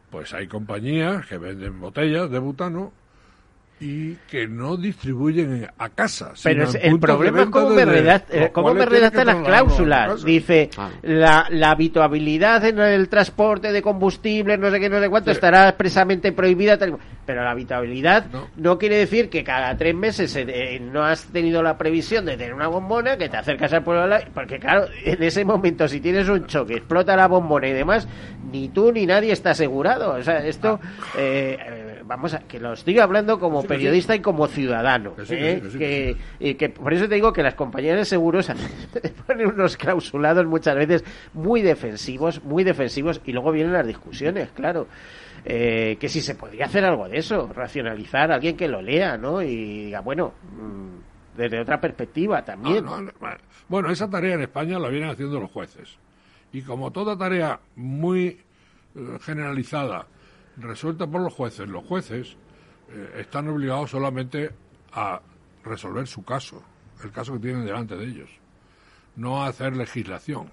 S6: pues hay compañías que venden botellas de butano y que no distribuyen a casa.
S5: Pero
S6: sino
S5: es-
S6: en
S5: el problema es
S6: venta
S5: cómo me,
S6: desde
S5: redact-
S6: los
S5: eh, cómo me redactan las cláusulas. Dice, la, la habituabilidad en el transporte de combustibles, no sé qué, no sé cuánto, estará expresamente prohibida. tal. Pero la habituabilidad no. quiere decir que cada tres meses eh, no has tenido la previsión de tener una bombona, que te acercas al pueblo de la- Porque claro, en ese momento, si tienes un choque, explota la bombona y demás, ni tú ni nadie está asegurado. O sea, esto... eh, eh, Vamos a que lo estoy hablando como
S6: sí, que sí.
S5: periodista y como ciudadano.
S6: Que sí, que
S5: ¿eh?
S6: que
S5: y que por eso te digo que las compañías de seguros ponen unos clausulados muchas veces muy defensivos, muy defensivos, y luego vienen las discusiones, claro. Eh, que si se podría hacer algo de eso, racionalizar, alguien que lo lea, ¿no? Y diga, bueno, mm, desde otra perspectiva también.
S6: No, no, no. Bueno, esa tarea en España la vienen haciendo los jueces. Y como toda tarea muy eh, generalizada, resuelta por los jueces, los jueces eh, están obligados solamente a resolver su caso, el caso que tienen delante de ellos, no a hacer legislación,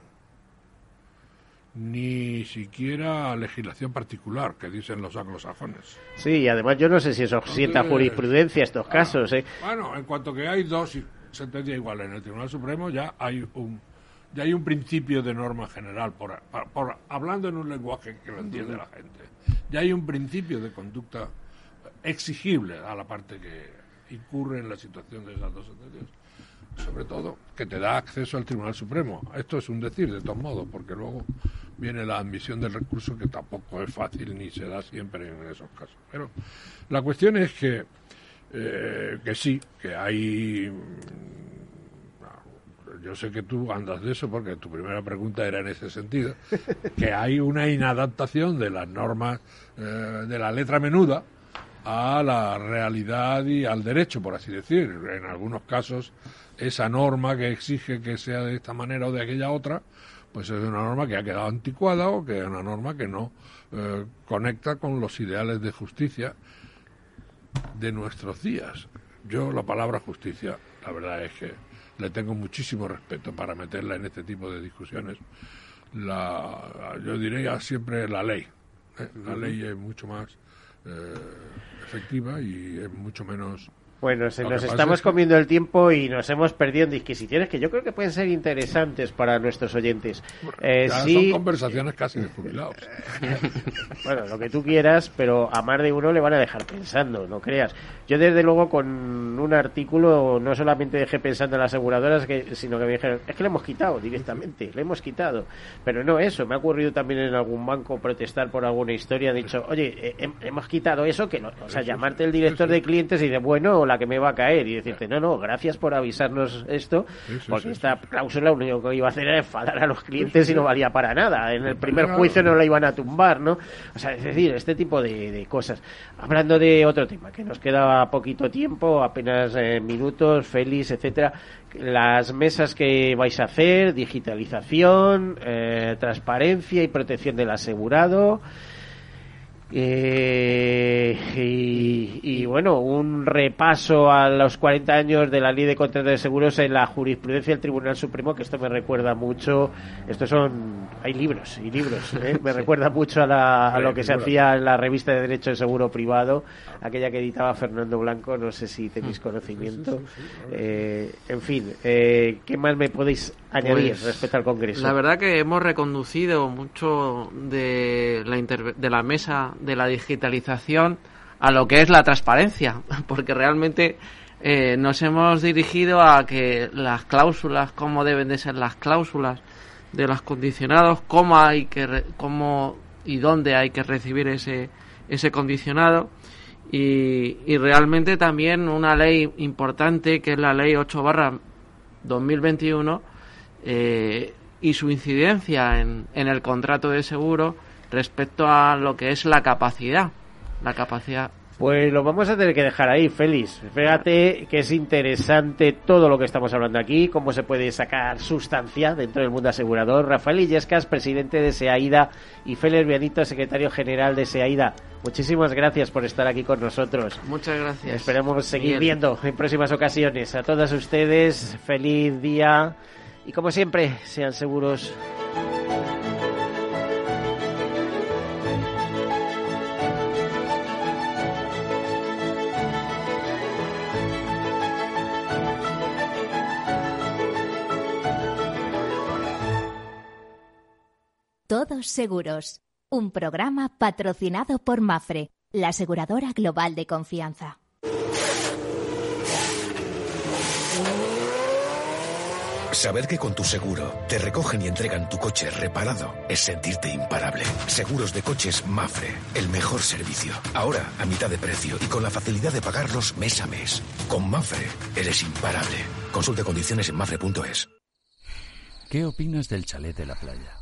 S6: ni siquiera legislación particular, que dicen los anglosajones.
S5: Sí, y además yo no sé si eso sienta jurisprudencia estos casos, ¿eh?
S6: Bueno, en cuanto que hay dos sentencias iguales en el Tribunal Supremo, ya hay un ya hay un principio de norma general, por, por- por- hablando en un lenguaje que lo entiende la gente. Ya hay un principio de conducta exigible a la parte que incurre en la situación de esas dos sentencias. Sobre todo, que te da acceso al Tribunal Supremo. Esto es un decir, de todos modos, porque luego viene la admisión del recurso, que tampoco es fácil ni se da siempre en esos casos. Pero la cuestión es que eh, que sí, que hay. Yo sé que tú andas de eso porque tu primera pregunta era en ese sentido, que hay una inadaptación de las normas eh, de la letra menuda a la realidad y al derecho, por así decir. En algunos casos, esa norma que exige que sea de esta manera o de aquella otra, pues es una norma que ha quedado anticuada o que es una norma que no eh, conecta con los ideales de justicia de nuestros días. Yo la palabra justicia, la verdad es que le tengo muchísimo respeto para meterla en este tipo de discusiones. La, yo diría siempre la ley. ¿eh? La ley es mucho más eh, efectiva y es mucho menos
S5: Bueno, se nos estamos
S6: es que-
S5: comiendo el tiempo y nos hemos perdido en disquisiciones que yo creo que pueden ser interesantes para nuestros oyentes. Eh,
S6: Ya
S5: sí,
S6: son conversaciones casi de jubilados.
S5: bueno, lo que tú quieras, pero a más de uno le van a dejar pensando, no creas. Yo desde luego con un artículo no solamente dejé pensando en las aseguradoras, que, sino que me dijeron, es que le hemos quitado directamente, le hemos quitado. Pero no eso, me ha ocurrido también en algún banco protestar por alguna historia, han dicho, oye, eh, hem- hemos quitado eso, que no, o sea, llamarte el director de clientes y de bueno, la que me va a caer, y decirte, no, no, gracias por avisarnos esto,
S6: Sí, sí,
S5: porque
S6: sí,
S5: esta cláusula lo único que iba a hacer era enfadar a los clientes y no valía para nada. En el primer juicio no la iban a tumbar, ¿no? O sea, es decir, este tipo de, de cosas. Hablando de otro tema, que nos queda poquito tiempo, apenas eh, minutos, feliz, etcétera. Las mesas que vais a hacer, digitalización, eh, transparencia y protección del asegurado. Eh, y, y, bueno, un repaso a los 40 años de la ley de contratos de seguros en la jurisprudencia del Tribunal Supremo, que esto me recuerda mucho, estos son, hay libros y libros, ¿eh? me recuerda mucho a, la- a lo que se hacía en la revista de Derecho de Seguro Privado, aquella que editaba Fernando Blanco, no sé si tenéis conocimiento. Eh, en fin, eh, ¿qué más me podéis añadir
S7: Pues,
S5: respecto al Congreso?
S7: La verdad que hemos reconducido mucho de la, interve- de la mesa de la digitalización a lo que es la transparencia, porque realmente eh, nos hemos dirigido a que las cláusulas, cómo deben de ser las cláusulas de los condicionados, cómo hay que, cómo y dónde hay que recibir ese, ese condicionado. Y, y realmente también una ley importante que es la ley 8 barra 2021 eh, y su incidencia en, en el contrato de seguro respecto a lo que es la capacidad. La capacidad.
S5: Pues lo vamos a tener que dejar ahí, Félix. Fíjate que es interesante todo lo que estamos hablando aquí, cómo se puede sacar sustancia dentro del mundo asegurador. Rafael Illescas, presidente de SEAIDA, y Félix Bianito, secretario general de SEAIDA. Muchísimas gracias por estar aquí con nosotros.
S7: Muchas gracias.
S5: Esperamos seguir
S7: Miguel.
S5: viendo en próximas ocasiones. A todas ustedes, feliz día y como siempre, sean seguros.
S4: Todos Seguros, un programa patrocinado por Mafre, la aseguradora global de confianza.
S8: Saber que con tu seguro te recogen y entregan tu coche reparado es sentirte imparable. Seguros de coches Mafre, el mejor servicio. Ahora a mitad de precio y con la facilidad de pagarlos mes a mes. Con Mafre eres imparable. Consulta condiciones en mafre.es.
S9: ¿Qué opinas del chalet de la playa?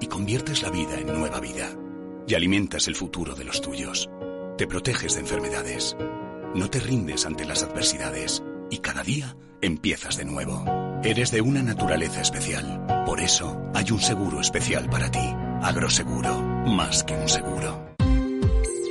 S11: y conviertes la vida en nueva vida. Y alimentas el futuro de los tuyos. Te proteges de enfermedades. No te rindes ante las adversidades y cada día empiezas de nuevo. Eres de una naturaleza especial. Por eso hay un seguro especial para ti. Agroseguro, más que un seguro.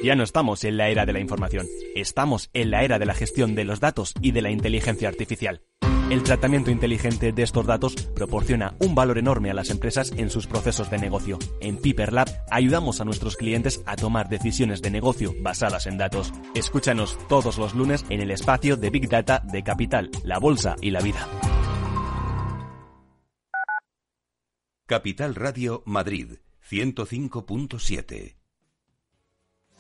S12: Ya no estamos en la era de la información, estamos en la era de la gestión de los datos y de la inteligencia artificial. El tratamiento inteligente de estos datos proporciona un valor enorme a las empresas en sus procesos de negocio. En Piper Lab ayudamos a nuestros clientes a tomar decisiones de negocio basadas en datos. Escúchanos todos los lunes en el espacio de Big Data de Capital, la Bolsa y la Vida.
S1: Capital Radio Madrid 105.7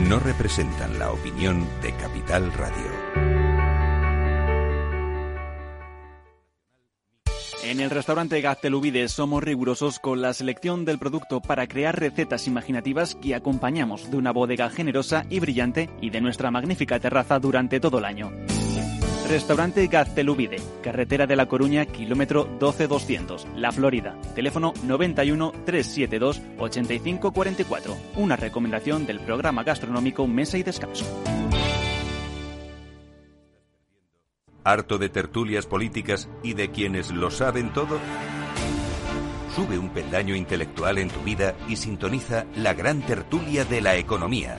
S1: No representan la opinión de Capital Radio.
S13: En el restaurante Gaztelubides somos rigurosos con la selección del producto para crear recetas imaginativas que acompañamos de una bodega generosa y brillante y de nuestra magnífica terraza durante todo el año. Restaurante Gaztelubide, carretera de La Coruña, kilómetro 12200, La Florida. Teléfono 91 372 8544. Una recomendación del programa gastronómico Mesa y Descanso.
S1: ¿Harto de tertulias políticas y de quienes lo saben todo? Sube un peldaño intelectual en tu vida y sintoniza la gran tertulia de la economía.